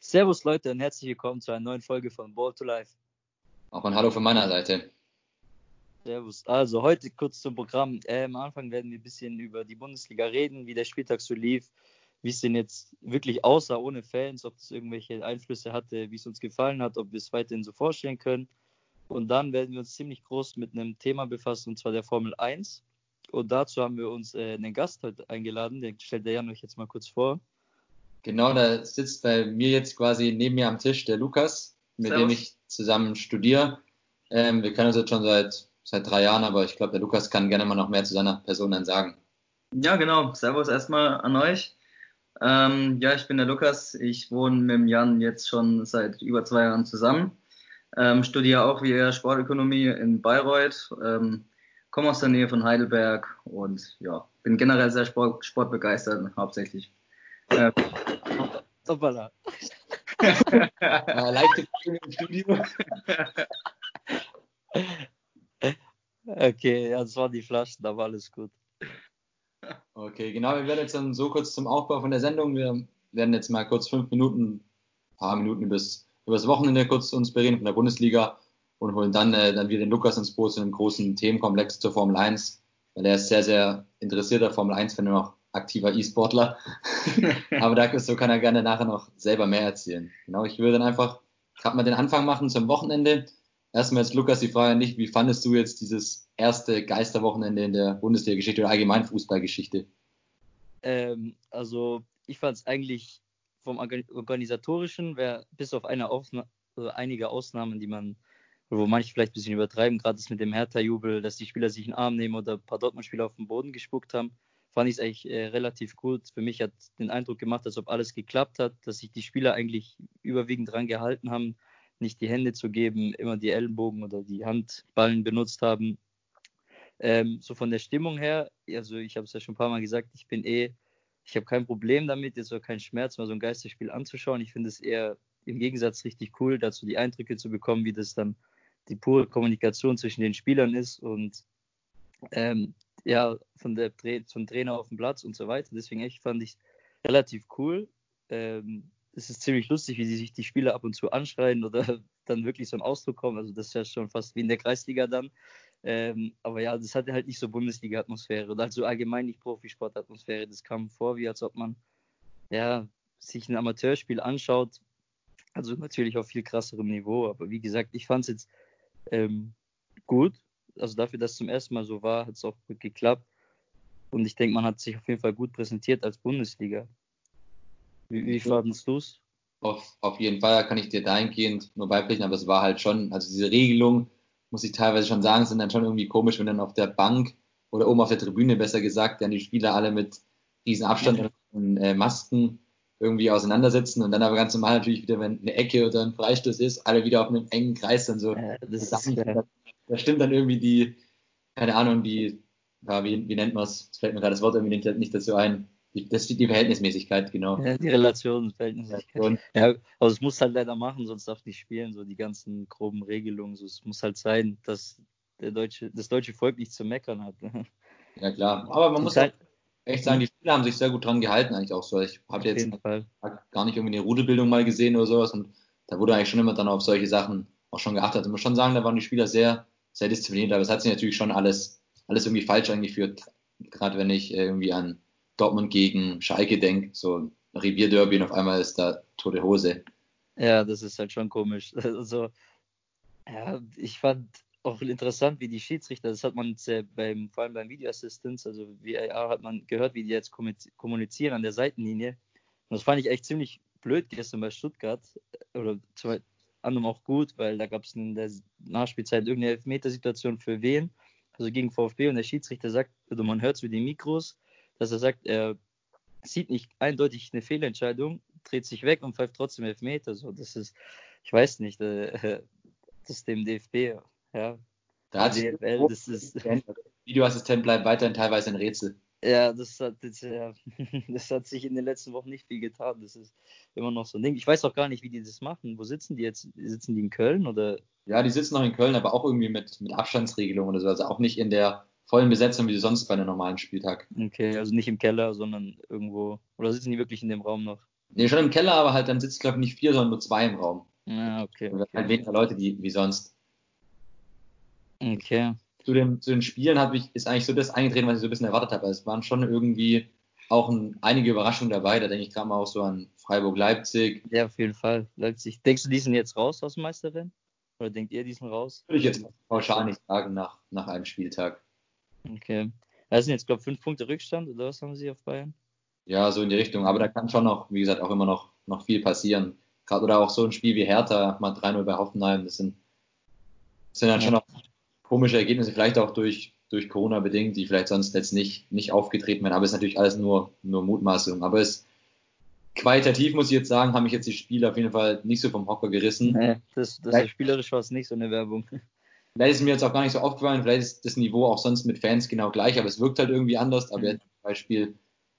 Servus Leute und herzlich willkommen zu einer neuen Folge von Ball to Life. Auch ein Hallo von meiner Seite. Servus. Also heute kurz zum Programm. Äh, am Anfang werden wir ein bisschen über die Bundesliga reden, wie der Spieltag so lief, wie es denn jetzt wirklich aussah ohne Fans, ob es irgendwelche Einflüsse hatte, wie es uns gefallen hat, ob wir es weiterhin so vorstellen können. Und dann werden wir uns ziemlich groß mit einem Thema befassen, und zwar der Formel 1. Und dazu haben wir uns äh, einen Gast heute eingeladen, den stellt der Jan euch jetzt mal kurz vor. Genau, da sitzt bei mir jetzt quasi neben mir am Tisch der Lukas, mit Servus. dem ich zusammen studiere. Ähm, wir kennen uns jetzt schon seit, seit drei Jahren, aber ich glaube, der Lukas kann gerne mal noch mehr zu seiner Person dann sagen. Ja, genau. Servus erstmal an euch. Ähm, ja, ich bin der Lukas. Ich wohne mit dem Jan jetzt schon seit über zwei Jahren zusammen. Ähm, studiere auch wie er Sportökonomie in Bayreuth. Ähm, komme aus der Nähe von Heidelberg und ja, bin generell sehr Sport, sportbegeistert, hauptsächlich. Ähm, Hoppala. Leichte Frage im Studio. Okay, ja, das waren die Flaschen, da war alles gut. Okay, genau, wir werden jetzt dann so kurz zum Aufbau von der Sendung. Wir werden jetzt mal kurz fünf Minuten, ein paar Minuten übers, übers Wochenende kurz uns bereden von der Bundesliga und holen dann, äh, dann wieder den Lukas ins Boot zu einem großen Themenkomplex zur Formel 1, weil er ist sehr, sehr interessierter Formel 1-Fan und auch aktiver E-Sportler. Aber dazu kann er gerne nachher noch selber mehr erzählen. Genau, ich würde dann einfach gerade mal den Anfang machen zum Wochenende. Erstmal jetzt, Lukas, die Frage nicht, wie fandest du jetzt dieses erste Geisterwochenende in der Bundesliga-Geschichte oder allgemein Fußballgeschichte? Ähm, also, ich fand es eigentlich vom Organisatorischen, wär, bis auf eine Ausna also einige Ausnahmen, die man, wo manche vielleicht ein bisschen übertreiben, gerade das mit dem Hertha-Jubel, dass die Spieler sich in den Arm nehmen oder ein paar Dortmund-Spieler auf den Boden gespuckt haben, fand ich es eigentlich äh, relativ gut. Für mich hat den Eindruck gemacht, als ob alles geklappt hat, dass sich die Spieler eigentlich überwiegend dran gehalten haben, nicht die Hände zu geben, immer die Ellenbogen oder die Handballen benutzt haben. Ähm, so von der Stimmung her, also ich habe es ja schon ein paar Mal gesagt, ich bin eh, ich habe kein Problem damit, jetzt auch kein Schmerz, mal so ein Geisterspiel anzuschauen. Ich finde es eher im Gegensatz richtig cool, dazu die Eindrücke zu bekommen, wie das dann die pure Kommunikation zwischen den Spielern ist und ähm, ja, von der zum Trainer auf dem Platz und so weiter. Deswegen echt fand ich relativ cool. Ähm, es ist ziemlich lustig, wie sie sich die Spieler ab und zu anschreien oder dann wirklich so ein Ausdruck kommen. Also das ist ja schon fast wie in der Kreisliga dann. Ähm, aber ja, das hatte halt nicht so Bundesliga-Atmosphäre oder also allgemein nicht Profisport-Atmosphäre. Das kam vor, wie als ob man ja, sich ein Amateurspiel anschaut. Also natürlich auf viel krasserem Niveau. Aber wie gesagt, ich fand es jetzt ähm, gut also dafür, dass es zum ersten Mal so war, hat es auch gut geklappt. Und ich denke, man hat sich auf jeden Fall gut präsentiert als Bundesliga. Wie, wie fandest du es? Auf, auf jeden Fall kann ich dir dahingehend nur beipflichten, aber es war halt schon, also diese Regelung, muss ich teilweise schon sagen, sind dann schon irgendwie komisch, wenn dann auf der Bank oder oben auf der Tribüne besser gesagt, dann die Spieler alle mit diesen Abstand und äh, Masken irgendwie auseinandersetzen und dann aber ganz normal natürlich wieder, wenn eine Ecke oder ein Freistoß ist, alle wieder auf einem engen Kreis dann so. Ja, das, das ist, ja da stimmt dann irgendwie die, keine Ahnung, die, ja, wie, wie nennt man es? Es fällt mir gerade das Wort irgendwie nicht, nicht dazu ein. Die, das ist die Verhältnismäßigkeit, genau. Ja, die Relation, Verhältnismäßigkeit. Ja, aber es muss halt leider machen, sonst darf nicht spielen, so die ganzen groben Regelungen. So, es muss halt sein, dass der deutsche, das deutsche Volk nichts zu meckern hat. Ja, klar. Aber man muss halt echt sagen, die Spieler haben sich sehr gut dran gehalten, eigentlich auch so. Ich habe jetzt gar nicht irgendwie eine Rudelbildung mal gesehen oder sowas und da wurde eigentlich schon immer dann auf solche Sachen auch schon geachtet. Also ich muss schon sagen, da waren die Spieler sehr, sehr diszipliniert, aber es hat sich natürlich schon alles, alles irgendwie falsch angeführt. Gerade wenn ich irgendwie an Dortmund gegen Schalke denke, so Revierderby und auf einmal ist da tote Hose. Ja, das ist halt schon komisch. Also, ja, ich fand auch interessant, wie die Schiedsrichter, das hat man sehr beim, vor allem beim Video Assistance, also VAR hat man gehört, wie die jetzt kommunizieren an der Seitenlinie. Und das fand ich echt ziemlich blöd gestern bei Stuttgart, oder anderem auch gut, weil da gab es in der Nachspielzeit irgendeine Elfmetersituation für wen, also gegen VfB und der Schiedsrichter sagt, also man hört es mit den Mikros, dass er sagt, er sieht nicht eindeutig eine Fehlentscheidung, dreht sich weg und pfeift trotzdem Elfmeter. So, das ist, ich weiß nicht, äh, das ist dem DFB, ja. Da hat DFL, das ist. Videoassistent bleibt weiterhin teilweise ein Rätsel. Ja, das hat, das, ja, das hat sich in den letzten Wochen nicht viel getan. Das ist immer noch so ein Ding. Ich weiß auch gar nicht, wie die das machen. Wo sitzen die jetzt? Sitzen die in Köln oder? Ja, die sitzen noch in Köln, aber auch irgendwie mit, mit Abstandsregelung oder so. Also auch nicht in der vollen Besetzung wie sonst bei einem normalen Spieltag. Okay, also nicht im Keller, sondern irgendwo. Oder sitzen die wirklich in dem Raum noch? Nee, schon im Keller, aber halt dann sitzen, glaube ich, nicht vier, sondern nur zwei im Raum. Ja, okay. okay. Halt weniger Leute die, wie sonst. Okay. Zu den, zu den Spielen habe ich, ist eigentlich so das eingetreten, was ich so ein bisschen erwartet habe. Es waren schon irgendwie auch ein, einige Überraschungen dabei. Da denke ich gerade mal auch so an Freiburg-Leipzig. Ja, auf jeden Fall. Leipzig. Denkst du, die sind jetzt raus aus dem Meisterrennen? Oder denkt ihr, die sind raus? Würde ich jetzt pauschal nicht sagen nach, nach einem Spieltag. Okay. Das sind jetzt, glaube ich, fünf Punkte Rückstand, oder was haben sie auf Bayern? Ja, so in die Richtung. Aber da kann schon noch, wie gesagt, auch immer noch, noch viel passieren. Gerade oder auch so ein Spiel wie Hertha, mal 3-0 bei Hoffenheim, das sind, das sind dann ja. schon noch komische Ergebnisse, vielleicht auch durch, durch Corona bedingt, die vielleicht sonst jetzt nicht, nicht aufgetreten wären. Aber es ist natürlich alles nur, nur Mutmaßung. Aber es qualitativ, muss ich jetzt sagen, haben mich jetzt die Spiele auf jeden Fall nicht so vom Hocker gerissen. Nee, das, das spielerisch war es nicht so eine Werbung. Vielleicht ist mir jetzt auch gar nicht so aufgefallen, vielleicht ist das Niveau auch sonst mit Fans genau gleich, aber es wirkt halt irgendwie anders. Aber mhm. jetzt zum Beispiel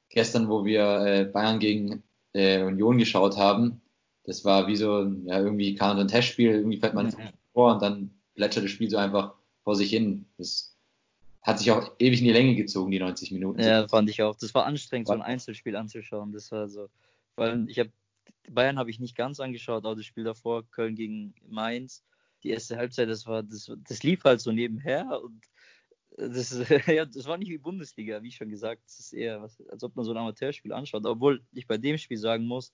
gestern, wo wir äh, Bayern gegen äh, Union geschaut haben, das war wie so ja, irgendwie kam so ein Testspiel, irgendwie fällt man mhm. vor und dann plätschert das Spiel so einfach vor sich hin. Das hat sich auch ewig in die Länge gezogen, die 90 Minuten. Ja, fand ich auch. Das war anstrengend, so ein Einzelspiel anzuschauen. Das war so, weil ich habe Bayern habe ich nicht ganz angeschaut, aber das Spiel davor, Köln gegen Mainz, die erste Halbzeit, das war, das, das lief halt so nebenher und das, ja, das war nicht wie Bundesliga, wie schon gesagt. Das ist eher, was, als ob man so ein Amateurspiel anschaut. Obwohl ich bei dem Spiel sagen muss,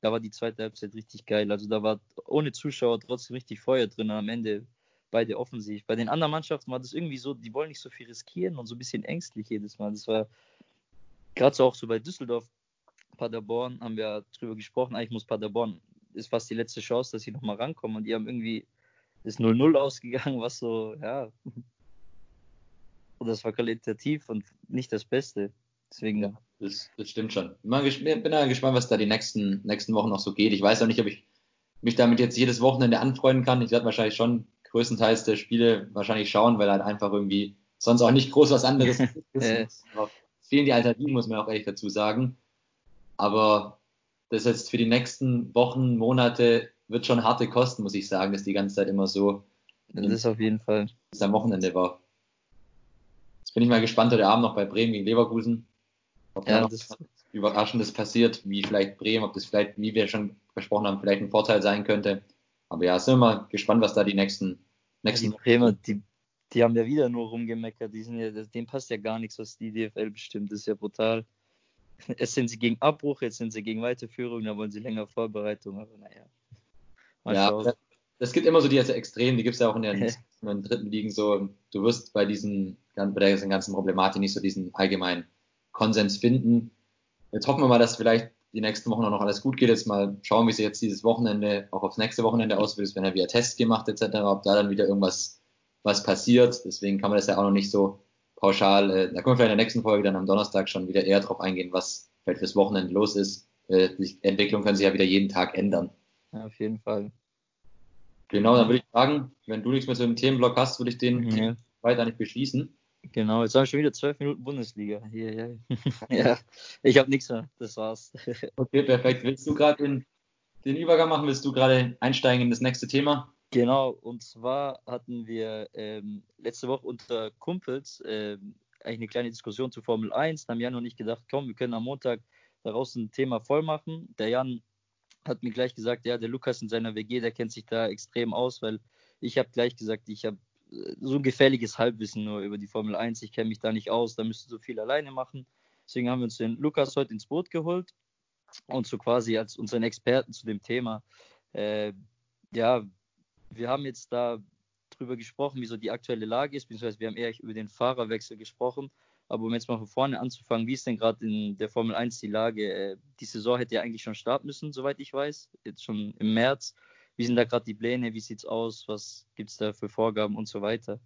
da war die zweite Halbzeit richtig geil. Also da war ohne Zuschauer trotzdem richtig Feuer drin. Am Ende beide offensiv. Bei den anderen Mannschaften war das irgendwie so, die wollen nicht so viel riskieren und so ein bisschen ängstlich jedes Mal. Das war gerade so auch so bei Düsseldorf, Paderborn haben wir drüber gesprochen. Eigentlich muss Paderborn, ist fast die letzte Chance, dass sie nochmal rankommen. Und die haben irgendwie, ist 0-0 ausgegangen, was so, ja. Und das war qualitativ und nicht das Beste. Deswegen. Ja, das, das stimmt schon. Ich bin da gespannt, was da die nächsten, nächsten Wochen noch so geht. Ich weiß auch nicht, ob ich mich damit jetzt jedes Wochenende anfreunden kann. Ich werde wahrscheinlich schon größtenteils der Spiele wahrscheinlich schauen, weil halt einfach irgendwie sonst auch nicht groß was anderes ist. fehlen die Alternativen, muss man auch ehrlich dazu sagen. Aber das jetzt für die nächsten Wochen, Monate wird schon harte Kosten, muss ich sagen, dass die ganze Zeit immer so. Das ist auf jeden Fall. Das am Wochenende war. Jetzt bin ich mal gespannt heute Abend noch bei Bremen gegen Leverkusen. Ob ja, da noch das Überraschendes passiert, wie vielleicht Bremen, ob das vielleicht, wie wir schon besprochen haben, vielleicht ein Vorteil sein könnte. Aber ja, sind wir mal gespannt, was da die nächsten, nächsten. Die Bremer, die, die haben ja wieder nur rumgemeckert. Die sind ja, dem passt ja gar nichts, was die DFL bestimmt. Das ist ja brutal. Jetzt sind sie gegen Abbruch, jetzt sind sie gegen Weiterführung, da wollen sie länger Vorbereitung, aber naja. Mal ja, es gibt immer so die also Extremen, die gibt es ja auch in den, in den dritten Ligen so. Du wirst bei diesen, bei der ganzen Problematik nicht so diesen allgemeinen Konsens finden. Jetzt hoffen wir mal, dass vielleicht die nächsten Wochen auch noch alles gut geht. Jetzt mal schauen, wie sie jetzt dieses Wochenende, auch aufs nächste Wochenende auswirkt. Es werden ja wieder Tests gemacht etc., ob da dann wieder irgendwas was passiert. Deswegen kann man das ja auch noch nicht so pauschal, äh, da können wir vielleicht in der nächsten Folge dann am Donnerstag schon wieder eher drauf eingehen, was vielleicht fürs Wochenende los ist. Äh, die Entwicklung kann sich ja wieder jeden Tag ändern. Ja, auf jeden Fall. Genau, dann würde ich sagen, wenn du nichts mehr zu dem Themenblock hast, würde ich den ja. weiter nicht beschließen. Genau, jetzt haben wir schon wieder zwölf Minuten Bundesliga. Hier, ja. ja, ich habe nichts mehr. Das war's. okay, perfekt. Willst du gerade den, den Übergang machen? Willst du gerade einsteigen in das nächste Thema? Genau, und zwar hatten wir ähm, letzte Woche unter Kumpels ähm, eigentlich eine kleine Diskussion zu Formel 1. Da haben Jan und ich gedacht, komm, wir können am Montag daraus ein Thema voll machen. Der Jan hat mir gleich gesagt, ja, der Lukas in seiner WG, der kennt sich da extrem aus, weil ich habe gleich gesagt, ich habe so ein gefährliches Halbwissen nur über die Formel 1. Ich kenne mich da nicht aus, da müsste so viel alleine machen. Deswegen haben wir uns den Lukas heute ins Boot geholt und so quasi als unseren Experten zu dem Thema. Äh, ja, wir haben jetzt da drüber gesprochen, wie so die aktuelle Lage ist, beziehungsweise wir haben eher über den Fahrerwechsel gesprochen. Aber um jetzt mal von vorne anzufangen, wie ist denn gerade in der Formel 1 die Lage? Äh, die Saison hätte ja eigentlich schon starten müssen, soweit ich weiß, jetzt schon im März. Wie sind da gerade die Pläne? Wie sieht es aus? Was gibt es da für Vorgaben und so weiter?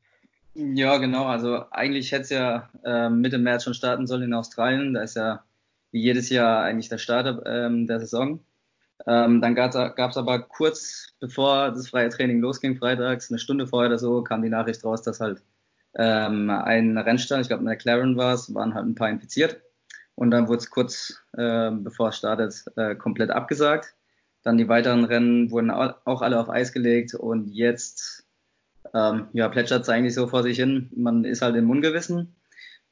Ja, genau. Also eigentlich hätte es ja äh, Mitte März schon starten sollen in Australien. Da ist ja wie jedes Jahr eigentlich der Start ähm, der Saison. Ähm, dann gab es aber kurz bevor das freie Training losging, freitags, eine Stunde vorher oder so, kam die Nachricht raus, dass halt ähm, ein Rennstall, ich glaube McLaren war es, waren halt ein paar infiziert. Und dann wurde es kurz äh, bevor es startet äh, komplett abgesagt. Dann die weiteren Rennen wurden auch alle auf Eis gelegt und jetzt ähm, ja, plätschert es eigentlich so vor sich hin. Man ist halt im Ungewissen.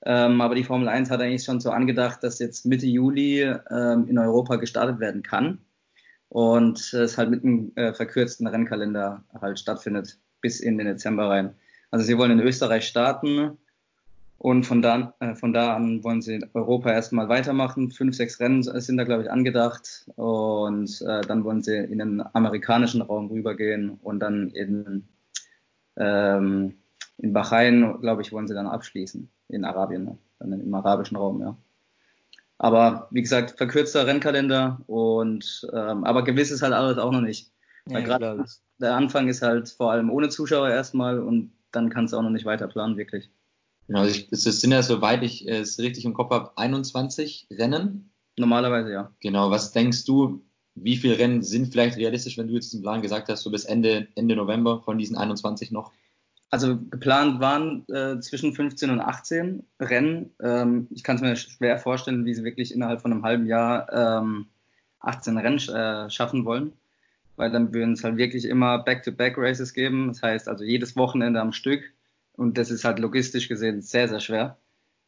Ähm, aber die Formel 1 hat eigentlich schon so angedacht, dass jetzt Mitte Juli ähm, in Europa gestartet werden kann und es halt mit einem äh, verkürzten Rennkalender halt stattfindet bis in den Dezember rein. Also sie wollen in Österreich starten und von da, äh, von da an wollen sie in Europa erstmal weitermachen. Fünf, sechs Rennen sind da, glaube ich, angedacht und äh, dann wollen sie in den amerikanischen Raum rübergehen und dann in, ähm, in Bahrain, glaube ich, wollen sie dann abschließen in Arabien, ne? dann im arabischen Raum, ja. Aber wie gesagt, verkürzter Rennkalender und ähm, aber gewiss ist halt alles auch noch nicht. Weil ja, gerade der Anfang ist halt vor allem ohne Zuschauer erstmal und dann kannst du auch noch nicht weiter planen, wirklich. Genau, also es sind ja, soweit ich es richtig im Kopf habe, 21 Rennen. Normalerweise, ja. Genau, was denkst du, wie viele Rennen sind vielleicht realistisch, wenn du jetzt im Plan gesagt hast, so bis Ende, Ende November von diesen 21 noch? Also geplant waren äh, zwischen 15 und 18 Rennen. Ähm, ich kann es mir schwer vorstellen, wie sie wirklich innerhalb von einem halben Jahr ähm, 18 Rennen äh, schaffen wollen, weil dann würden es halt wirklich immer Back-to-Back-Races geben. Das heißt also jedes Wochenende am Stück und das ist halt logistisch gesehen sehr, sehr schwer.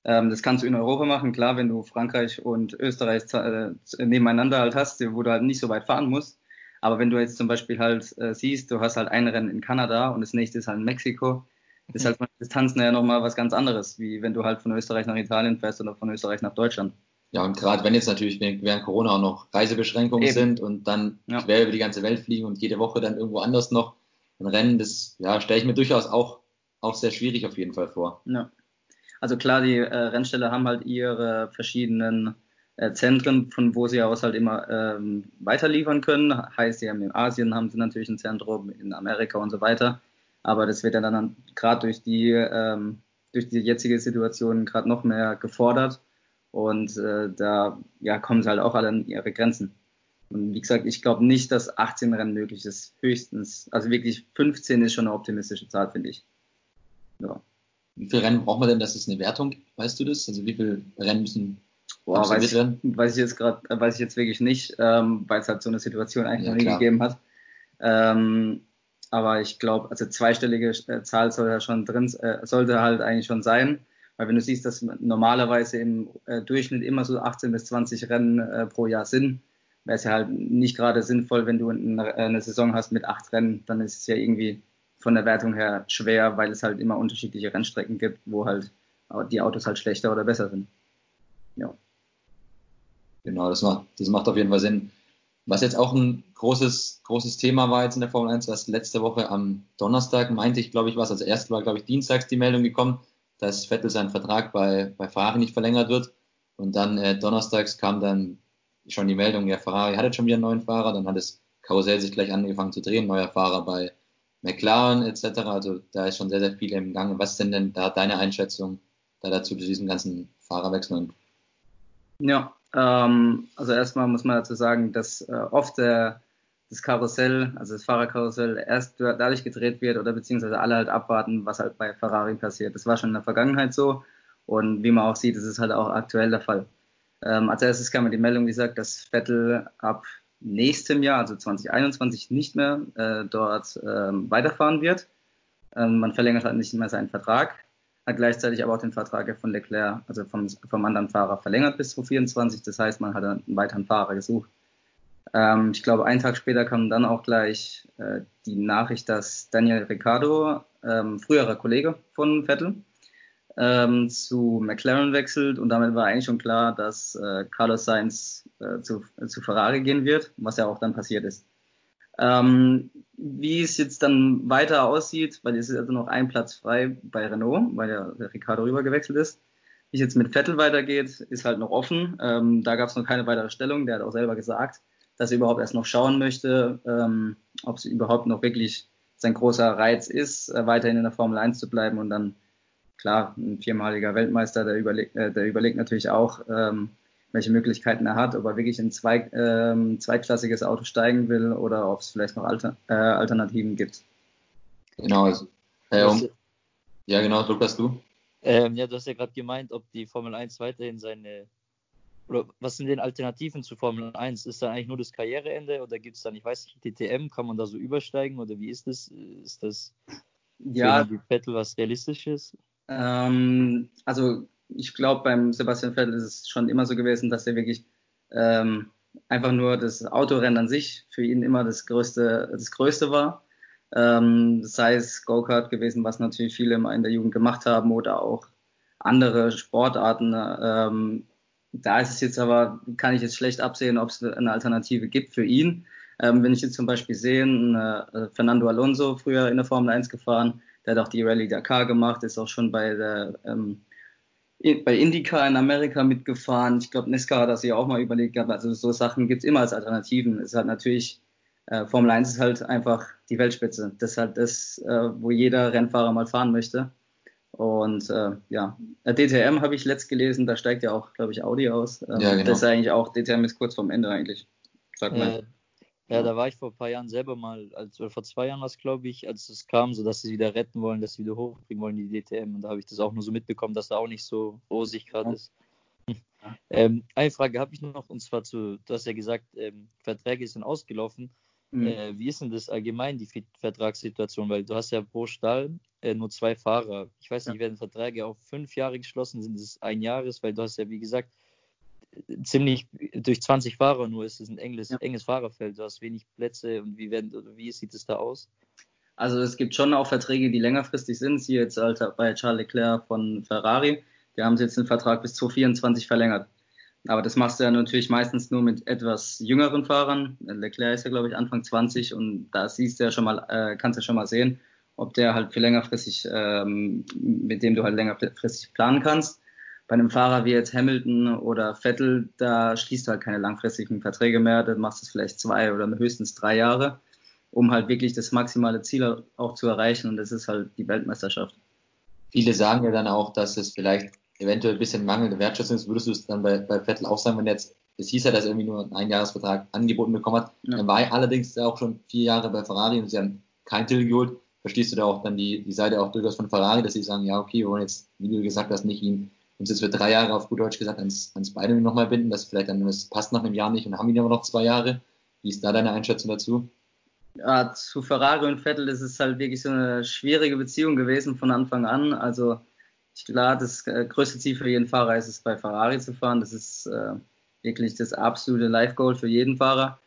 Ähm, das kannst du in Europa machen, klar, wenn du Frankreich und Österreich äh, nebeneinander halt hast, wo du halt nicht so weit fahren musst. Aber wenn du jetzt zum Beispiel halt äh, siehst, du hast halt ein Rennen in Kanada und das nächste ist halt in Mexiko, ist halt von Distanzen ja nochmal was ganz anderes, wie wenn du halt von Österreich nach Italien fährst oder von Österreich nach Deutschland. Ja, und gerade wenn jetzt natürlich während Corona auch noch Reisebeschränkungen Eben. sind und dann ja. quer über die ganze Welt fliegen und jede Woche dann irgendwo anders noch ein Rennen, das ja, stelle ich mir durchaus auch, auch sehr schwierig auf jeden Fall vor. Ja. Also klar, die äh, Rennställe haben halt ihre verschiedenen äh, Zentren, von wo sie aus halt immer ähm, weiterliefern können. Heißt, sie haben in Asien haben sie natürlich ein Zentrum, in Amerika und so weiter. Aber das wird ja dann gerade durch die ähm, durch die jetzige Situation gerade noch mehr gefordert. Und äh, da ja, kommen sie halt auch alle an ihre Grenzen. Und wie gesagt, ich glaube nicht, dass 18 Rennen möglich ist. Höchstens, also wirklich 15 ist schon eine optimistische Zahl, finde ich. Ja. Wie viele Rennen braucht man denn, dass es eine Wertung? Weißt du das? Also wie viele Rennen müssen Boah, weiß, ich, weiß ich jetzt gerade, äh, weiß ich jetzt wirklich nicht, ähm, weil es halt so eine Situation eigentlich ja, noch nie klar. gegeben hat. Ähm, aber ich glaube, also zweistellige äh, Zahl soll ja schon drin, äh, sollte halt eigentlich schon sein. Weil wenn du siehst, dass normalerweise im äh, Durchschnitt immer so 18 bis 20 Rennen äh, pro Jahr sind, wäre es ja halt nicht gerade sinnvoll, wenn du eine, eine, Saison hast mit acht Rennen, dann ist es ja irgendwie von der Wertung her schwer, weil es halt immer unterschiedliche Rennstrecken gibt, wo halt die Autos halt schlechter oder besser sind. Ja. Genau, das macht, das macht auf jeden Fall Sinn. Was jetzt auch ein großes, großes Thema war jetzt in der Formel 1, was letzte Woche am Donnerstag meinte ich, glaube ich, was. Also erst war, glaube ich, dienstags die Meldung gekommen, dass Vettel sein Vertrag bei, bei Ferrari nicht verlängert wird. Und dann äh, donnerstags kam dann schon die Meldung, ja, Ferrari hat jetzt schon wieder einen neuen Fahrer. Dann hat das Karussell sich gleich angefangen zu drehen, neuer Fahrer bei McLaren etc. Also da ist schon sehr, sehr viel im Gange. Was sind denn da deine Einschätzung da dazu, zu diesem ganzen Fahrerwechsel? Ja, ähm, also erstmal muss man dazu sagen, dass äh, oft der, das Karussell, also das Fahrerkarussell, erst dadurch gedreht wird oder beziehungsweise alle halt abwarten, was halt bei Ferrari passiert. Das war schon in der Vergangenheit so und wie man auch sieht, ist es halt auch aktuell der Fall. Ähm, als erstes kam mir die Meldung, wie gesagt, dass Vettel ab nächstem Jahr, also 2021, nicht mehr äh, dort ähm, weiterfahren wird. Ähm, man verlängert halt nicht mehr seinen Vertrag hat gleichzeitig aber auch den Vertrag von Leclerc, also vom, vom anderen Fahrer, verlängert bis 2024. Das heißt, man hat einen weiteren Fahrer gesucht. Ähm, ich glaube, einen Tag später kam dann auch gleich äh, die Nachricht, dass Daniel Ricciardo, ähm, früherer Kollege von Vettel, ähm, zu McLaren wechselt und damit war eigentlich schon klar, dass äh, Carlos Sainz äh, zu, zu Ferrari gehen wird, was ja auch dann passiert ist. Ähm, wie es jetzt dann weiter aussieht, weil es ist also noch ein Platz frei bei Renault, weil ja Ricardo rübergewechselt ist. Wie es jetzt mit Vettel weitergeht, ist halt noch offen. Ähm, da gab es noch keine weitere Stellung. Der hat auch selber gesagt, dass er überhaupt erst noch schauen möchte, ähm, ob es überhaupt noch wirklich sein großer Reiz ist, äh, weiterhin in der Formel 1 zu bleiben und dann, klar, ein viermaliger Weltmeister, der überlegt, äh, der überlegt natürlich auch, ähm, welche Möglichkeiten er hat, ob er wirklich in zwei, ähm, zweitklassiges Auto steigen will oder ob es vielleicht noch Alter, äh, Alternativen gibt. Genau. Also, äh, um, Ja, genau, Lukas, du? Ähm, ja, du hast ja gerade gemeint, ob die Formel 1 weiterhin seine. Oder was sind denn Alternativen zu Formel 1? Ist da eigentlich nur das Karriereende oder gibt es dann, ich weiß nicht, DTM? Kann man da so übersteigen oder wie ist das? Ist das ja, für Vettel was Realistisches? Ähm, also, ich glaube, beim Sebastian Vettel ist es schon immer so gewesen, dass er wirklich ähm, einfach nur das Autorennen an sich für ihn immer das größte, das größte war. Ähm, sei es Go-Kart gewesen, was natürlich viele immer in der Jugend gemacht haben oder auch andere Sportarten. Da ist es jetzt aber, kann ich jetzt schlecht absehen, ob es eine Alternative gibt für ihn. Ähm, wenn ich jetzt zum Beispiel sehe, äh, Fernando Alonso früher in der Formel 1 gefahren, der hat auch die Rallye Dakar gemacht, ist auch schon bei der ähm, bei IndyCar in Amerika mitgefahren. Ich glaube, Nesca hat das ja auch mal überlegt gehabt. Also so Sachen gibt es immer als Alternativen. Es ist halt natürlich, äh, Formel 1 ist halt einfach die Weltspitze. Das ist halt das, äh, wo jeder Rennfahrer mal fahren möchte. Und äh, ja, DTM habe ich letzt gelesen, da steigt ja auch, glaube ich, Audi aus. Ähm, ja, genau. Das ist eigentlich auch, DTM ist kurz vorm Ende eigentlich. Sag mal. Äh, ja, da war ich vor ein paar Jahren selber mal, als, oder vor zwei Jahren was glaube ich, als es kam, so dass sie wieder retten wollen, dass sie wieder hochbringen wollen, die DTM. Und da habe ich das auch nur so mitbekommen, dass da auch nicht so rosig gerade ja. ist. Ähm, eine Frage habe ich noch, und zwar zu, du hast ja gesagt, ähm, Verträge sind ausgelaufen. Mhm. Äh, wie ist denn das allgemein, die Vertragssituation? Weil du hast ja pro Stall äh, nur zwei Fahrer. Ich weiß nicht, ja. werden Verträge auf fünf Jahre geschlossen? Sind es ein Jahres? Weil du hast ja, wie gesagt, ziemlich durch 20 Fahrer nur ist es ein enges, ja. enges Fahrerfeld. Du hast wenig Plätze und wie, werden, wie sieht es da aus? Also es gibt schon auch Verträge, die längerfristig sind. Sie jetzt halt bei Charles Leclerc von Ferrari. Die haben jetzt den Vertrag bis 2024 verlängert. Aber das machst du ja natürlich meistens nur mit etwas jüngeren Fahrern. Leclerc ist ja, glaube ich, Anfang 20 und da siehst du ja schon mal, äh, kannst du ja schon mal sehen, ob der halt für längerfristig, ähm, mit dem du halt längerfristig planen kannst. Bei einem Fahrer wie jetzt Hamilton oder Vettel, da schließt du halt keine langfristigen Verträge mehr, dann machst du es vielleicht zwei oder höchstens drei Jahre, um halt wirklich das maximale Ziel auch zu erreichen und das ist halt die Weltmeisterschaft. Viele sagen ja dann auch, dass es vielleicht eventuell ein bisschen mangelnde Wertschätzung ist. Würdest du es dann bei, bei Vettel auch sagen, wenn jetzt, es hieß ja, dass er irgendwie nur einen Einjahresvertrag angeboten bekommen hat, ja. dann war er allerdings auch schon vier Jahre bei Ferrari und sie haben keinen Titel geholt. Verstehst du da auch dann die, die Seite auch durchaus von Ferrari, dass sie sagen, ja, okay, wir wollen jetzt, wie du gesagt hast, nicht ihn uns jetzt für drei Jahre auf gut Deutsch gesagt ans, ans Beine nochmal binden, das vielleicht dann, das passt nach einem Jahr nicht und haben ihn aber noch zwei Jahre. Wie ist da deine Einschätzung dazu? Ja, zu Ferrari und Vettel ist es halt wirklich so eine schwierige Beziehung gewesen von Anfang an. Also klar, das äh, größte Ziel für jeden Fahrer ist es, bei Ferrari zu fahren. Das ist äh, wirklich das absolute Life-Goal für jeden Fahrer.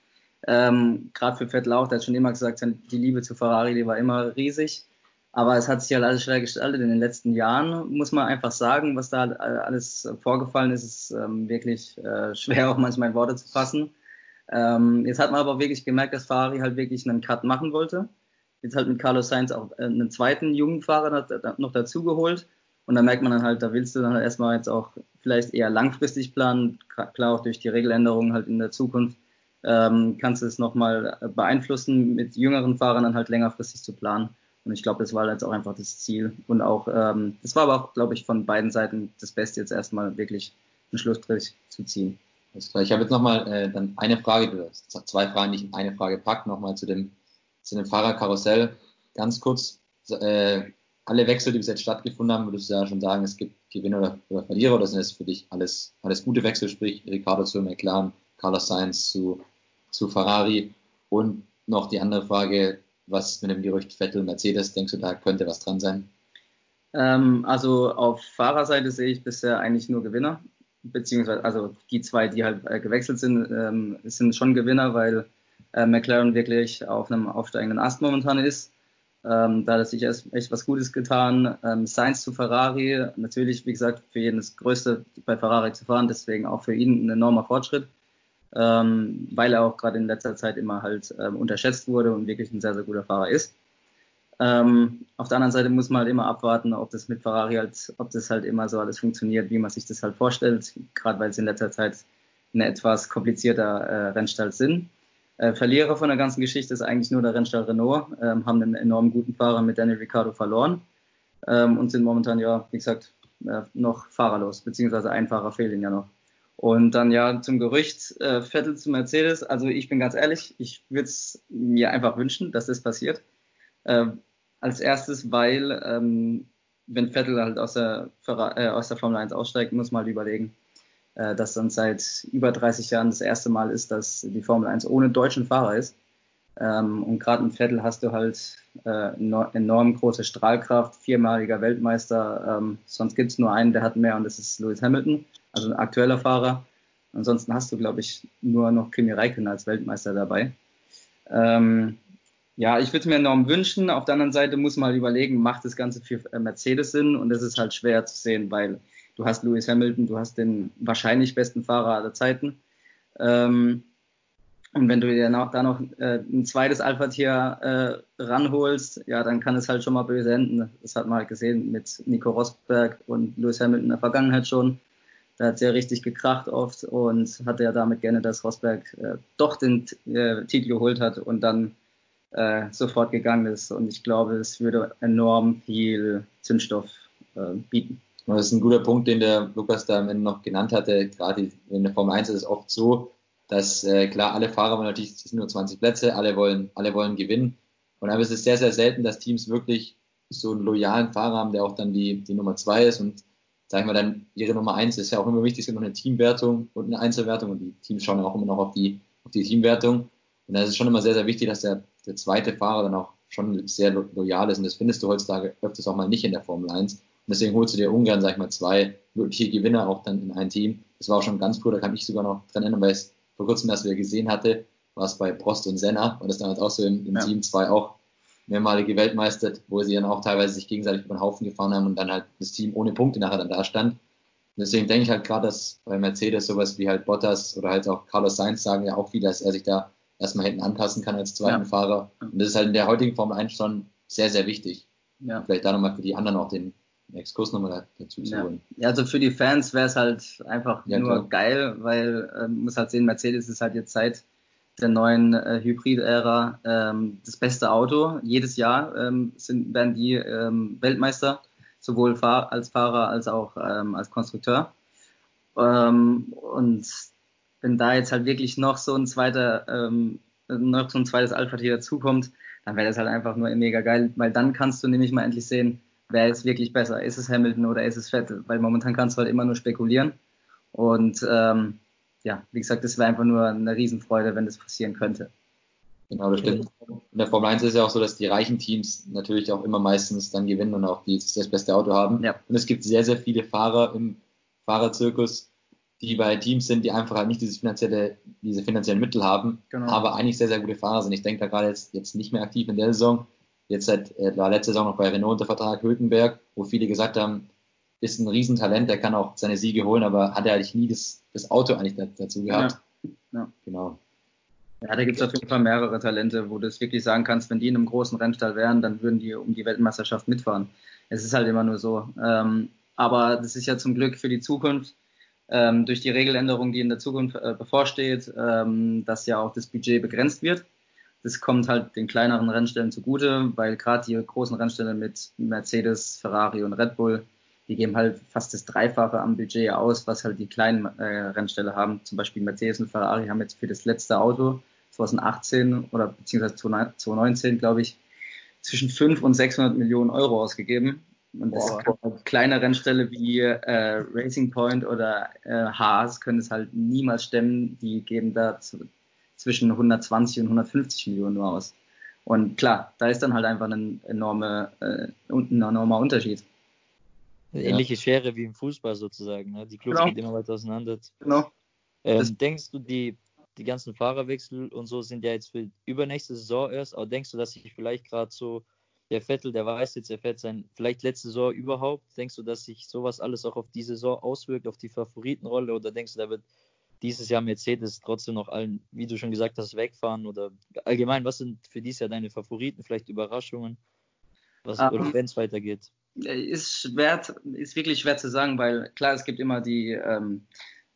Ähm, Gerade für Vettel auch, der hat schon immer gesagt, die Liebe zu Ferrari, die war immer riesig. Aber es hat sich halt alles schwer gestaltet in den letzten Jahren, muss man einfach sagen, was da alles vorgefallen ist, ist ähm, wirklich äh, schwer auch manchmal in Worte zu fassen. Ähm, jetzt hat man aber wirklich gemerkt, dass Ferrari halt wirklich einen Cut machen wollte. Jetzt halt mit Carlos Sainz auch äh, einen zweiten jungen Fahrer noch dazugeholt. Und da merkt man dann halt, da willst du dann halt erstmal jetzt auch vielleicht eher langfristig planen. Klar, auch durch die Regeländerungen halt in der Zukunft ähm, kannst du es nochmal beeinflussen, mit jüngeren Fahrern dann halt längerfristig zu planen. Und ich glaube, das war jetzt auch einfach das Ziel. Und auch, ähm, das war aber auch, glaube ich, von beiden Seiten das Beste, jetzt erstmal wirklich einen Schlussstrich zu ziehen. Ich habe jetzt nochmal äh, dann eine Frage, zwei Fragen, die ich in eine Frage packe, nochmal zu dem, zu dem Fahrerkarussell. Ganz kurz, äh, alle Wechsel, die bis jetzt stattgefunden haben, würdest du ja schon sagen, es gibt Gewinner oder, oder Verlierer, oder sind es für dich alles, alles gute Wechsel, sprich Ricardo zu McLaren, Carlos Sainz zu, zu Ferrari und noch die andere Frage, was mit dem Gerücht Vettel Mercedes, denkst du, da könnte was dran sein? Ähm, also auf Fahrerseite sehe ich bisher eigentlich nur Gewinner, beziehungsweise also die zwei, die halt äh, gewechselt sind, ähm, sind schon Gewinner, weil äh, McLaren wirklich auf einem aufsteigenden Ast momentan ist. Ähm, da hat sich erst echt was Gutes getan. Ähm, Sainz zu Ferrari, natürlich, wie gesagt, für jeden das Größte bei Ferrari zu fahren, deswegen auch für ihn ein enormer Fortschritt ähm, weil er auch gerade in letzter Zeit immer halt ähm, unterschätzt wurde und wirklich ein sehr, sehr guter Fahrer ist. Ähm, auf der anderen Seite muss man halt immer abwarten, ob das mit Ferrari halt, ob das halt immer so alles funktioniert, wie man sich das halt vorstellt, gerade weil es in letzter Zeit ein etwas komplizierter äh, Rennstall sind. Äh, Verlierer von der ganzen Geschichte ist eigentlich nur der Rennstall Renault, ähm, haben einen enorm guten Fahrer mit Daniel Ricciardo verloren ähm, und sind momentan ja, wie gesagt, äh, noch fahrerlos, beziehungsweise ein Fahrer fehlt ihnen ja noch. Und dann ja zum Gerücht äh, Vettel zu Mercedes. Also ich bin ganz ehrlich, ich würde es mir einfach wünschen, dass das passiert. Äh, als erstes, weil ähm, wenn Vettel halt aus der, äh, aus der Formel 1 aussteigt, muss man halt überlegen, äh, dass dann seit über 30 Jahren das erste Mal ist, dass die Formel 1 ohne deutschen Fahrer ist. Ähm, und gerade im Vettel hast du halt äh, enorm große Strahlkraft, viermaliger Weltmeister. Ähm, sonst gibt es nur einen, der hat mehr und das ist Lewis Hamilton, also ein aktueller Fahrer. Ansonsten hast du, glaube ich, nur noch Kimi Räikkönen als Weltmeister dabei. Ähm, ja, ich würde es mir enorm wünschen. Auf der anderen Seite muss man halt überlegen, macht das Ganze für äh, Mercedes Sinn? Und das ist halt schwer zu sehen, weil du hast Lewis Hamilton, du hast den wahrscheinlich besten Fahrer aller Zeiten. Ähm, und wenn du dir noch, da noch äh, ein zweites Alpha-Tier äh, ranholst, ja, dann kann es halt schon mal böse enden. Das hat man halt gesehen mit Nico Rosberg und Lewis Hamilton in der Vergangenheit schon. Da hat es ja richtig gekracht oft und hatte ja damit gerne, dass Rosberg äh, doch den äh, Titel geholt hat und dann äh, sofort gegangen ist. Und ich glaube, es würde enorm viel Zündstoff äh, bieten. Das ist ein guter Punkt, den der Lukas da am Ende noch genannt hatte. Gerade in der Formel 1 ist es oft so, dass äh, klar alle Fahrer wollen natürlich, sind nur 20 Plätze, alle wollen, alle wollen gewinnen. Und aber es ist sehr, sehr selten, dass Teams wirklich so einen loyalen Fahrer haben, der auch dann die, die Nummer zwei ist und sagen wir dann, ihre Nummer eins ist ja auch immer wichtig, es gibt noch eine Teamwertung und eine Einzelwertung und die Teams schauen auch immer noch auf die, auf die Teamwertung. Und da ist es schon immer sehr, sehr wichtig, dass der, der zweite Fahrer dann auch schon sehr lo loyal ist. Und das findest du heutzutage öfters auch mal nicht in der Formel 1. Und deswegen holst du dir ungern, sag ich mal, zwei mögliche Gewinner auch dann in ein Team. Das war auch schon ganz cool, da kann ich sogar noch dran erinnern, weil es vor kurzem erst wieder gesehen hatte, war es bei Prost und Senna und das damals auch so im, im ja. Team 2 auch mehrmalige Weltmeister, wo sie dann auch teilweise sich gegenseitig über den Haufen gefahren haben und dann halt das Team ohne Punkte nachher dann da stand. Deswegen denke ich halt gerade, dass bei Mercedes sowas wie halt Bottas oder halt auch Carlos Sainz sagen ja auch viel, dass er sich da erstmal hinten anpassen kann als zweiten ja. Fahrer. Und das ist halt in der heutigen Formel 1 schon sehr, sehr wichtig. Ja. Vielleicht da nochmal für die anderen auch den Exkurs nochmal dazu zu holen. Ja, also für die Fans wäre es halt einfach ja, nur klar. geil, weil äh, muss halt sehen, Mercedes ist halt jetzt seit der neuen äh, Hybrid-Ära ähm, das beste Auto. Jedes Jahr ähm, sind, werden die ähm, Weltmeister, sowohl Fahr als Fahrer als auch ähm, als Konstrukteur. Ähm, und wenn da jetzt halt wirklich noch so ein zweiter, ähm, noch so ein zweites Alpha-Tier dazukommt, dann wäre das halt einfach nur mega geil, weil dann kannst du nämlich mal endlich sehen, wer ist wirklich besser? Ist es Hamilton oder ist es Vettel? Weil momentan kannst du halt immer nur spekulieren. Und ähm, ja, wie gesagt, das wäre einfach nur eine Riesenfreude, wenn das passieren könnte. Genau, das stimmt. In der Formel 1 ist ja auch so, dass die reichen Teams natürlich auch immer meistens dann gewinnen und auch die, das beste Auto haben. Ja. Und es gibt sehr, sehr viele Fahrer im Fahrerzirkus, die bei Teams sind, die einfach halt nicht dieses finanzielle, diese finanziellen Mittel haben, genau. aber eigentlich sehr, sehr gute Fahrer sind. Ich denke da gerade jetzt, jetzt nicht mehr aktiv in der Saison. Jetzt seit, äh, war letzte Saison noch bei Renault unter Vertrag Hülkenberg, wo viele gesagt haben, ist ein Riesentalent, der kann auch seine Siege holen, aber hat er eigentlich nie das, das Auto eigentlich dazu gehabt. Ja. ja. Genau. Ja, da gibt es auf jeden Fall mehrere Talente, wo du es wirklich sagen kannst, wenn die in einem großen Rennstall wären, dann würden die um die Weltmeisterschaft mitfahren. Es ist halt immer nur so. Ähm, aber das ist ja zum Glück für die Zukunft, ähm, durch die Regeländerung, die in der Zukunft äh, bevorsteht, ähm, dass ja auch das Budget begrenzt wird. Das kommt halt den kleineren Rennstellen zugute, weil gerade die großen Rennstellen mit Mercedes, Ferrari und Red Bull die geben halt fast das Dreifache am Budget aus, was halt die kleinen äh, Rennställe haben. Zum Beispiel Mercedes und Ferrari haben jetzt für das letzte Auto 2018 oder beziehungsweise 2019, glaube ich, zwischen 5 und 600 Millionen Euro ausgegeben. Und das halt kleine Rennställe wie äh, Racing Point oder äh, Haas können es halt niemals stemmen. Die geben da zwischen 120 und 150 Millionen nur aus. Und klar, da ist dann halt einfach ein, enorme, äh, ein enormer Unterschied. Ähnliche Schere wie im Fußball sozusagen. Ne? Die Clubs genau. gehen immer weiter auseinander. Genau. Ähm, denkst du, die, die ganzen Fahrerwechsel und so sind ja jetzt für übernächste Saison erst, aber denkst du, dass sich vielleicht gerade so der Vettel, der weiß jetzt, er fährt sein, vielleicht letzte Saison überhaupt, denkst du, dass sich sowas alles auch auf die Saison auswirkt, auf die Favoritenrolle oder denkst du, da wird dieses Jahr Mercedes trotzdem noch allen, wie du schon gesagt hast, wegfahren oder allgemein, was sind für dieses Jahr deine Favoriten, vielleicht Überraschungen, was, um, oder ähm, wenn es weitergeht? ist schwer, ist wirklich schwer zu sagen, weil klar, es gibt immer die, ähm,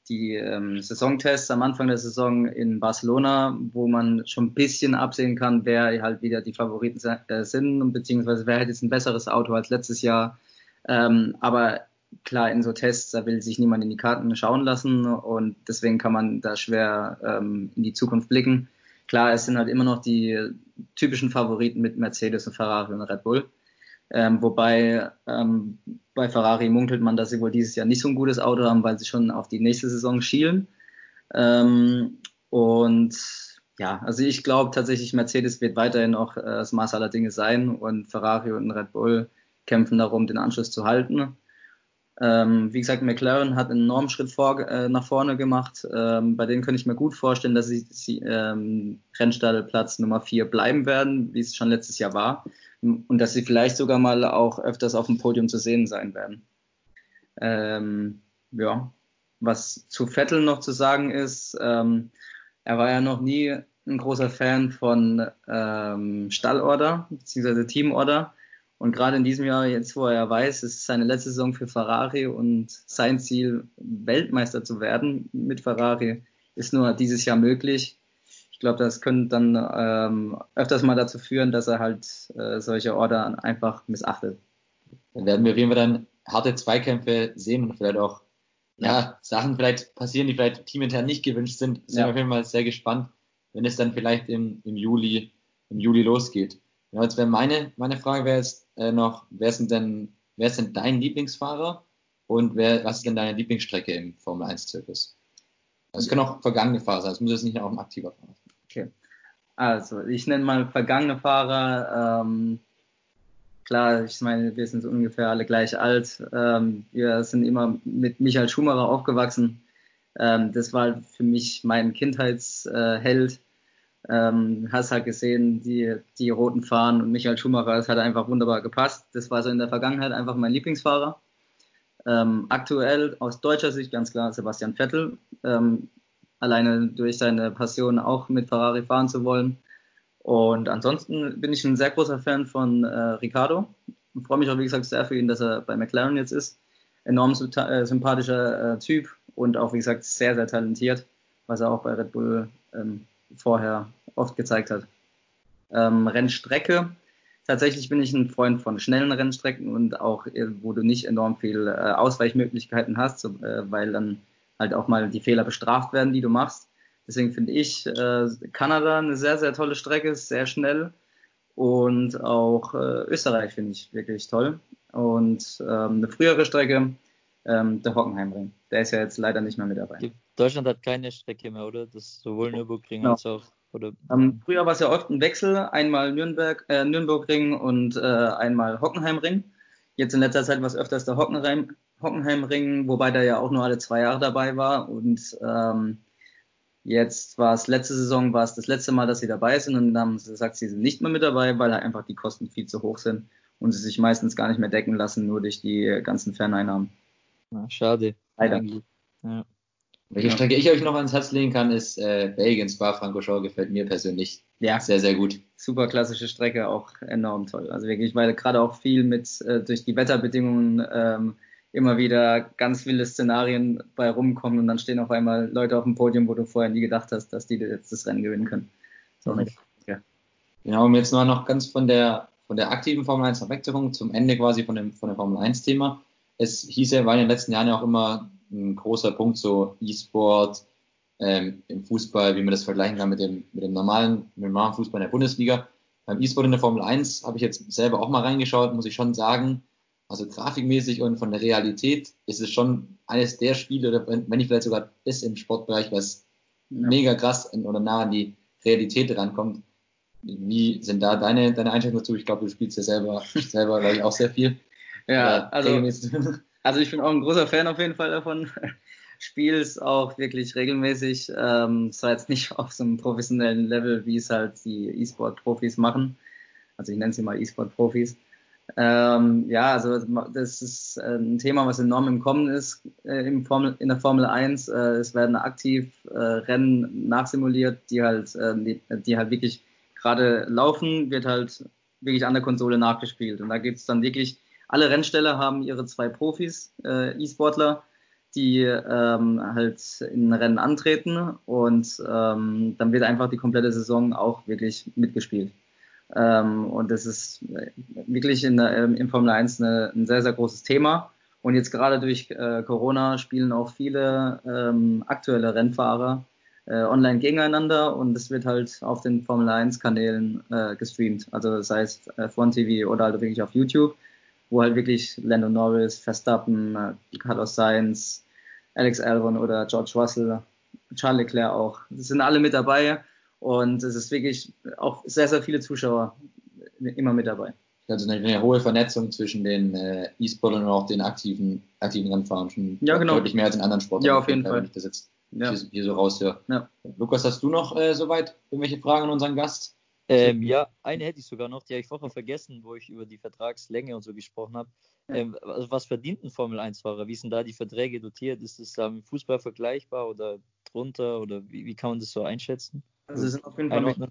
die ähm, Saisontests am Anfang der Saison in Barcelona, wo man schon ein bisschen absehen kann, wer halt wieder die Favoriten äh, sind und beziehungsweise wer hat jetzt ein besseres Auto als letztes Jahr. Ähm, aber klar, in so Tests, da will sich niemand in die Karten schauen lassen und deswegen kann man da schwer ähm, in die Zukunft blicken. Klar, es sind halt immer noch die typischen Favoriten mit Mercedes und Ferrari und Red Bull. Ähm, wobei ähm, bei Ferrari munkelt man, dass sie wohl dieses Jahr nicht so ein gutes Auto haben, weil sie schon auf die nächste Saison schielen. Ähm, und ja, also ich glaube tatsächlich, Mercedes wird weiterhin auch äh, das Maß aller Dinge sein und Ferrari und Red Bull kämpfen darum, den Anschluss zu halten. Ähm, wie gesagt, McLaren hat einen enormen Schritt vor, äh, nach vorne gemacht. Ähm, bei denen könnte ich mir gut vorstellen, dass sie, sie ähm, Rennstallplatz Nummer 4 bleiben werden, wie es schon letztes Jahr war. Und dass sie vielleicht sogar mal auch öfters auf dem Podium zu sehen sein werden. Ähm, ja, was zu Vettel noch zu sagen ist, ähm, er war ja noch nie ein großer Fan von ähm, Stallorder bzw. Teamorder. Und gerade in diesem Jahr, jetzt wo er weiß, es ist seine letzte Saison für Ferrari und sein Ziel, Weltmeister zu werden mit Ferrari, ist nur dieses Jahr möglich. Ich glaube, das könnte dann ähm, öfters mal dazu führen, dass er halt äh, solche Order einfach missachtet. Dann werden wir auf jeden Fall dann harte Zweikämpfe sehen und vielleicht auch ja, Sachen vielleicht passieren, die vielleicht teamintern nicht gewünscht sind. Sind ja. wir auf jeden Fall sehr gespannt, wenn es dann vielleicht im, im Juli, im Juli losgeht. Ja, jetzt wäre meine, meine Frage wäre jetzt äh, noch, wer sind denn, wer ist denn dein Lieblingsfahrer und wer, was ist denn deine Lieblingsstrecke im Formel 1 Zirkus? Also es können auch vergangene Fahrer sein, es muss jetzt nicht auch ein aktiver Fahrer sein. Okay. Also, ich nenne mal vergangene Fahrer, ähm, klar, ich meine, wir sind ungefähr alle gleich alt. Ähm, wir sind immer mit Michael Schumacher aufgewachsen. Ähm, das war für mich mein Kindheitsheld. Ähm, hast halt gesehen, die, die roten Fahnen und Michael Schumacher, das hat einfach wunderbar gepasst. Das war so in der Vergangenheit einfach mein Lieblingsfahrer. Ähm, aktuell aus deutscher Sicht ganz klar Sebastian Vettel. Ähm, alleine durch seine Passion auch mit Ferrari fahren zu wollen. Und ansonsten bin ich ein sehr großer Fan von äh, Ricardo. Ich freue mich auch, wie gesagt, sehr für ihn, dass er bei McLaren jetzt ist. Enorm äh, sympathischer äh, Typ und auch, wie gesagt, sehr, sehr talentiert, was er auch bei Red Bull ähm, vorher oft gezeigt hat. Ähm, Rennstrecke. Tatsächlich bin ich ein Freund von schnellen Rennstrecken und auch, äh, wo du nicht enorm viel äh, Ausweichmöglichkeiten hast, so, äh, weil dann halt auch mal die Fehler bestraft werden, die du machst. Deswegen finde ich äh, Kanada eine sehr, sehr tolle Strecke, sehr schnell. Und auch äh, Österreich finde ich wirklich toll. Und ähm, eine frühere Strecke, ähm, der Hockenheimring. Der ist ja jetzt leider nicht mehr mit dabei. Deutschland hat keine Strecke mehr, oder? Das ist sowohl Nürburgring genau. als auch. Oder, ähm, früher war es ja oft ein Wechsel, einmal Nürnberg, äh, Nürnbergring und äh, einmal Hockenheimring. Jetzt in letzter Zeit war es öfters der Hockenheim, Hockenheimring, wobei der ja auch nur alle zwei Jahre dabei war. Und ähm, Jetzt war es letzte Saison, war es das letzte Mal, dass sie dabei sind und dann haben sie gesagt, sie sind nicht mehr mit dabei, weil halt einfach die Kosten viel zu hoch sind und sie sich meistens gar nicht mehr decken lassen, nur durch die ganzen Ferneinnahmen. Ja, schade. Leider. Ja. Welche Strecke ich euch noch ans Herz legen kann, ist äh, Belgien, Spa-Francorchamps, gefällt mir persönlich ja. sehr, sehr gut. Super klassische Strecke, auch enorm toll. Also wirklich, weil gerade auch viel mit äh, durch die Wetterbedingungen ähm, immer wieder ganz wilde Szenarien bei rumkommen und dann stehen auf einmal Leute auf dem Podium, wo du vorher nie gedacht hast, dass die jetzt das Rennen gewinnen können. So mhm. ja. Genau, um jetzt mal noch ganz von der, von der aktiven Formel 1 wegzukommen, zum Ende quasi von dem, von dem Formel 1 Thema. Es hieß ja, war in den letzten Jahren ja auch immer ein großer Punkt, so E-Sport, ähm, im Fußball, wie man das vergleichen kann mit dem, mit dem normalen, mit dem normalen Fußball in der Bundesliga. Beim E-Sport in der Formel 1 habe ich jetzt selber auch mal reingeschaut, muss ich schon sagen, also grafikmäßig und von der Realität ist es schon eines der Spiele, oder wenn nicht vielleicht sogar das im Sportbereich, was ja. mega krass oder nah an die Realität rankommt. Wie sind da deine, deine Einschätzungen dazu? Ich glaube, du spielst ja selber, selber glaube ich, auch sehr viel. Ja, also, also ich bin auch ein großer Fan auf jeden Fall davon. Spiel's auch wirklich regelmäßig. Ähm, zwar jetzt nicht auf so einem professionellen Level, wie es halt die E-Sport-Profis machen. Also ich nenne sie mal E-Sport-Profis. Ähm, ja, also das ist äh, ein Thema, was enorm im Kommen ist äh, im Formel, in der Formel 1. Äh, es werden aktiv äh, Rennen nachsimuliert, die halt, äh, die, die, halt wirklich gerade laufen, wird halt wirklich an der Konsole nachgespielt. Und da gibt es dann wirklich, alle Rennställe haben ihre zwei Profis, äh, E-Sportler, die ähm, halt in Rennen antreten und ähm, dann wird einfach die komplette Saison auch wirklich mitgespielt. Ähm, und das ist wirklich in der, im Formel 1 eine, ein sehr, sehr großes Thema. Und jetzt gerade durch äh, Corona spielen auch viele ähm, aktuelle Rennfahrer äh, online gegeneinander und es wird halt auf den Formel 1 Kanälen äh, gestreamt. Also das heißt äh, Front TV oder halt wirklich auf YouTube, wo halt wirklich Lando Norris, Verstappen, Carlos Sainz, Alex Albon oder George Russell, Charles Leclerc auch. Das sind alle mit dabei und es ist wirklich auch sehr, sehr viele Zuschauer immer mit dabei. Also eine, eine hohe Vernetzung zwischen den äh, E-Sportlern und auch den aktiven, aktiven Rennfahrern. Schon ja, genau. Deutlich mehr als in anderen Sportarten. Ja, auf jeden Fall. Wenn ich das jetzt ja. hier, hier, so raushöre. Ja. Lukas, hast du noch äh, soweit irgendwelche Fragen an unseren Gast? Ähm, ja, eine hätte ich sogar noch, die habe ich vorher vergessen, wo ich über die Vertragslänge und so gesprochen habe. Ähm, also was verdient ein Formel-1-Fahrer? Wie sind da die Verträge dotiert? Ist es da mit Fußball vergleichbar oder drunter? Oder wie, wie kann man das so einschätzen? Also es sind auf jeden Fall,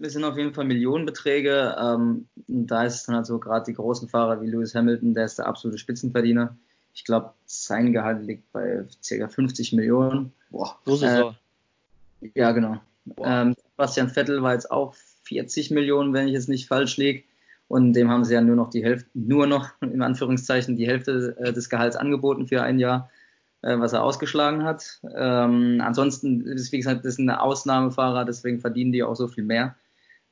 es sind auf jeden Fall Millionenbeträge. Ähm, da ist es dann halt so, gerade die großen Fahrer wie Lewis Hamilton, der ist der absolute Spitzenverdiener. Ich glaube, sein Gehalt liegt bei ca. 50 Millionen. Boah, so äh, Ja, genau. Ähm, Bastian Vettel war jetzt auch 40 Millionen, wenn ich es nicht falsch liege. Und dem haben sie ja nur noch die Hälfte, nur noch in Anführungszeichen die Hälfte äh, des Gehalts angeboten für ein Jahr, äh, was er ausgeschlagen hat. Ähm, ansonsten ist, wie gesagt, das ist eine Ausnahmefahrer, deswegen verdienen die auch so viel mehr.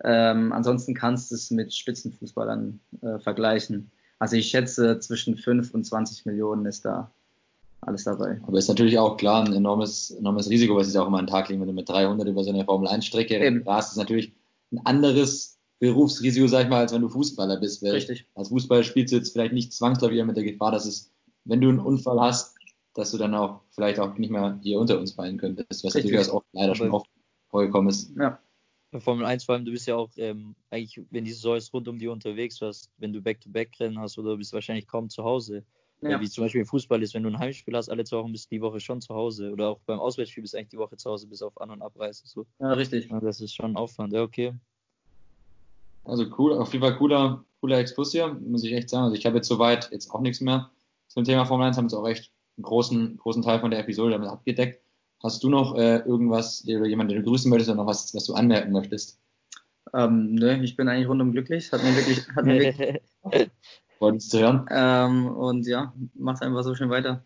Ähm, ansonsten kannst du es mit Spitzenfußballern äh, vergleichen. Also ich schätze, zwischen 5 und 20 Millionen ist da alles dabei. Aber ist natürlich auch klar ein enormes, enormes Risiko, was ist auch immer an den Tag legen, wenn du mit 300 über so eine Formel-1-Strecke rast, ist natürlich ein anderes Berufsrisiko, sag ich mal, als wenn du Fußballer bist. Weil Richtig. Als Fußballer spielst du jetzt vielleicht nicht zwangsläufig mit der Gefahr, dass es, wenn du einen Unfall hast, dass du dann auch vielleicht auch nicht mehr hier unter uns fallen könntest, was Richtig. natürlich auch leider schon oft vorgekommen ist. Ja. Bei Formel 1 vor allem, du bist ja auch ähm, eigentlich, wenn die Saison ist, rund um dir unterwegs hast, wenn du Back-to-Back-Rennen hast oder du bist wahrscheinlich kaum zu Hause. Ja. Wie zum Beispiel im Fußball ist, wenn du ein Heimspiel hast, alle zwei Wochen bist du die Woche schon zu Hause. Oder auch beim Auswärtsspiel bist du eigentlich die Woche zu Hause, bis auf An- und Abreise. So. Ja, richtig. Ja, das ist schon Aufwand. Ja, okay. Also cool, auf jeden Fall cooler, cooler Exkurs hier, muss ich echt sagen. Also ich habe jetzt soweit jetzt auch nichts mehr zum Thema Formel 1, haben jetzt auch echt einen großen, großen Teil von der Episode damit abgedeckt. Hast du noch äh, irgendwas oder jemanden, den du grüßen möchtest oder noch was, was du anmerken möchtest? Ähm, nö, ich bin eigentlich rundum glücklich. Hat mir wirklich, hat mir wirklich Freut uns zu hören. Ähm, und ja, macht einfach so schön weiter.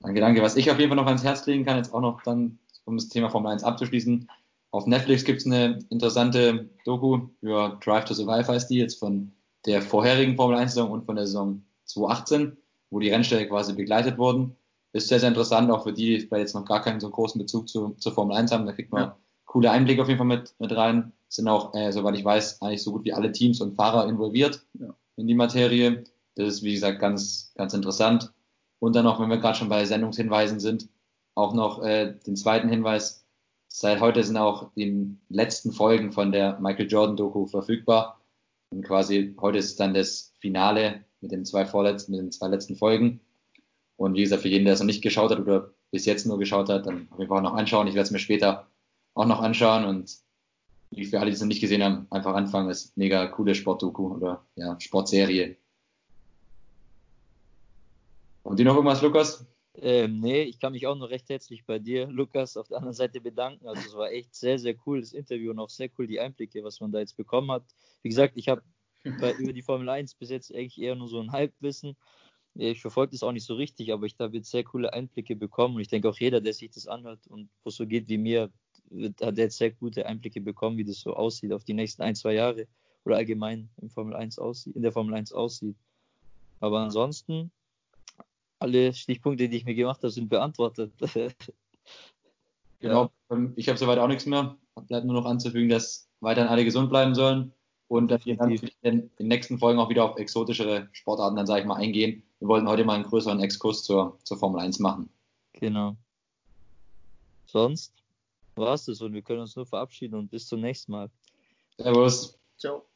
Danke, danke. Was ich auf jeden Fall noch ans Herz legen kann, jetzt auch noch dann, um das Thema Formel 1 abzuschließen. Auf Netflix gibt es eine interessante Doku über Drive to Survive heißt die, jetzt von der vorherigen Formel 1 Saison und von der Saison 2018, wo die Rennstelle quasi begleitet wurden. Ist sehr, sehr interessant, auch für die, die jetzt noch gar keinen so großen Bezug zu, zur Formel 1 haben. Da kriegt man ja. coole Einblicke auf jeden Fall mit, mit rein. Sind auch, äh, soweit ich weiß, eigentlich so gut wie alle Teams und Fahrer involviert. Ja in die Materie. Das ist, wie gesagt, ganz, ganz interessant. Und dann noch, wenn wir gerade schon bei Sendungshinweisen sind, auch noch äh, den zweiten Hinweis. Seit heute sind auch die letzten Folgen von der Michael Jordan Doku verfügbar. Und quasi heute ist dann das Finale mit den zwei vorletzten, mit den zwei letzten Folgen. Und wie gesagt, für jeden, der es noch nicht geschaut hat oder bis jetzt nur geschaut hat, dann auf jeden Fall noch anschauen. Ich werde es mir später auch noch anschauen und wie für alle, die es noch nicht gesehen haben, einfach anfangen. Das ist mega coole Sportdoku oder ja, Sportserie. Und dir noch irgendwas, Lukas? Ähm, nee, ich kann mich auch noch recht herzlich bei dir, Lukas, auf der anderen Seite bedanken. Also es war echt sehr, sehr cool, das Interview und auch sehr cool die Einblicke, was man da jetzt bekommen hat. Wie gesagt, ich habe über die Formel 1 bis jetzt eigentlich eher nur so ein Halbwissen. Ich verfolge das auch nicht so richtig, aber ich habe jetzt sehr coole Einblicke bekommen und ich denke auch jeder, der sich das anhört und wo es so geht wie mir, hat jetzt sehr gute Einblicke bekommen, wie das so aussieht auf die nächsten ein, zwei Jahre oder allgemein im Formel 1 aussieht, in der Formel 1 aussieht. Aber ansonsten, alle Stichpunkte, die ich mir gemacht habe, sind beantwortet. genau, ähm, ich habe soweit auch nichts mehr. Bleibt nur noch anzufügen, dass weiterhin alle gesund bleiben sollen und dass wir dann in den nächsten Folgen auch wieder auf exotischere Sportarten, dann sage ich mal, eingehen. Wir wollten heute mal einen größeren Exkurs zur, zur Formel 1 machen. Genau. Sonst? War es das und wir können uns nur verabschieden und bis zum nächsten Mal. Servus. Ciao.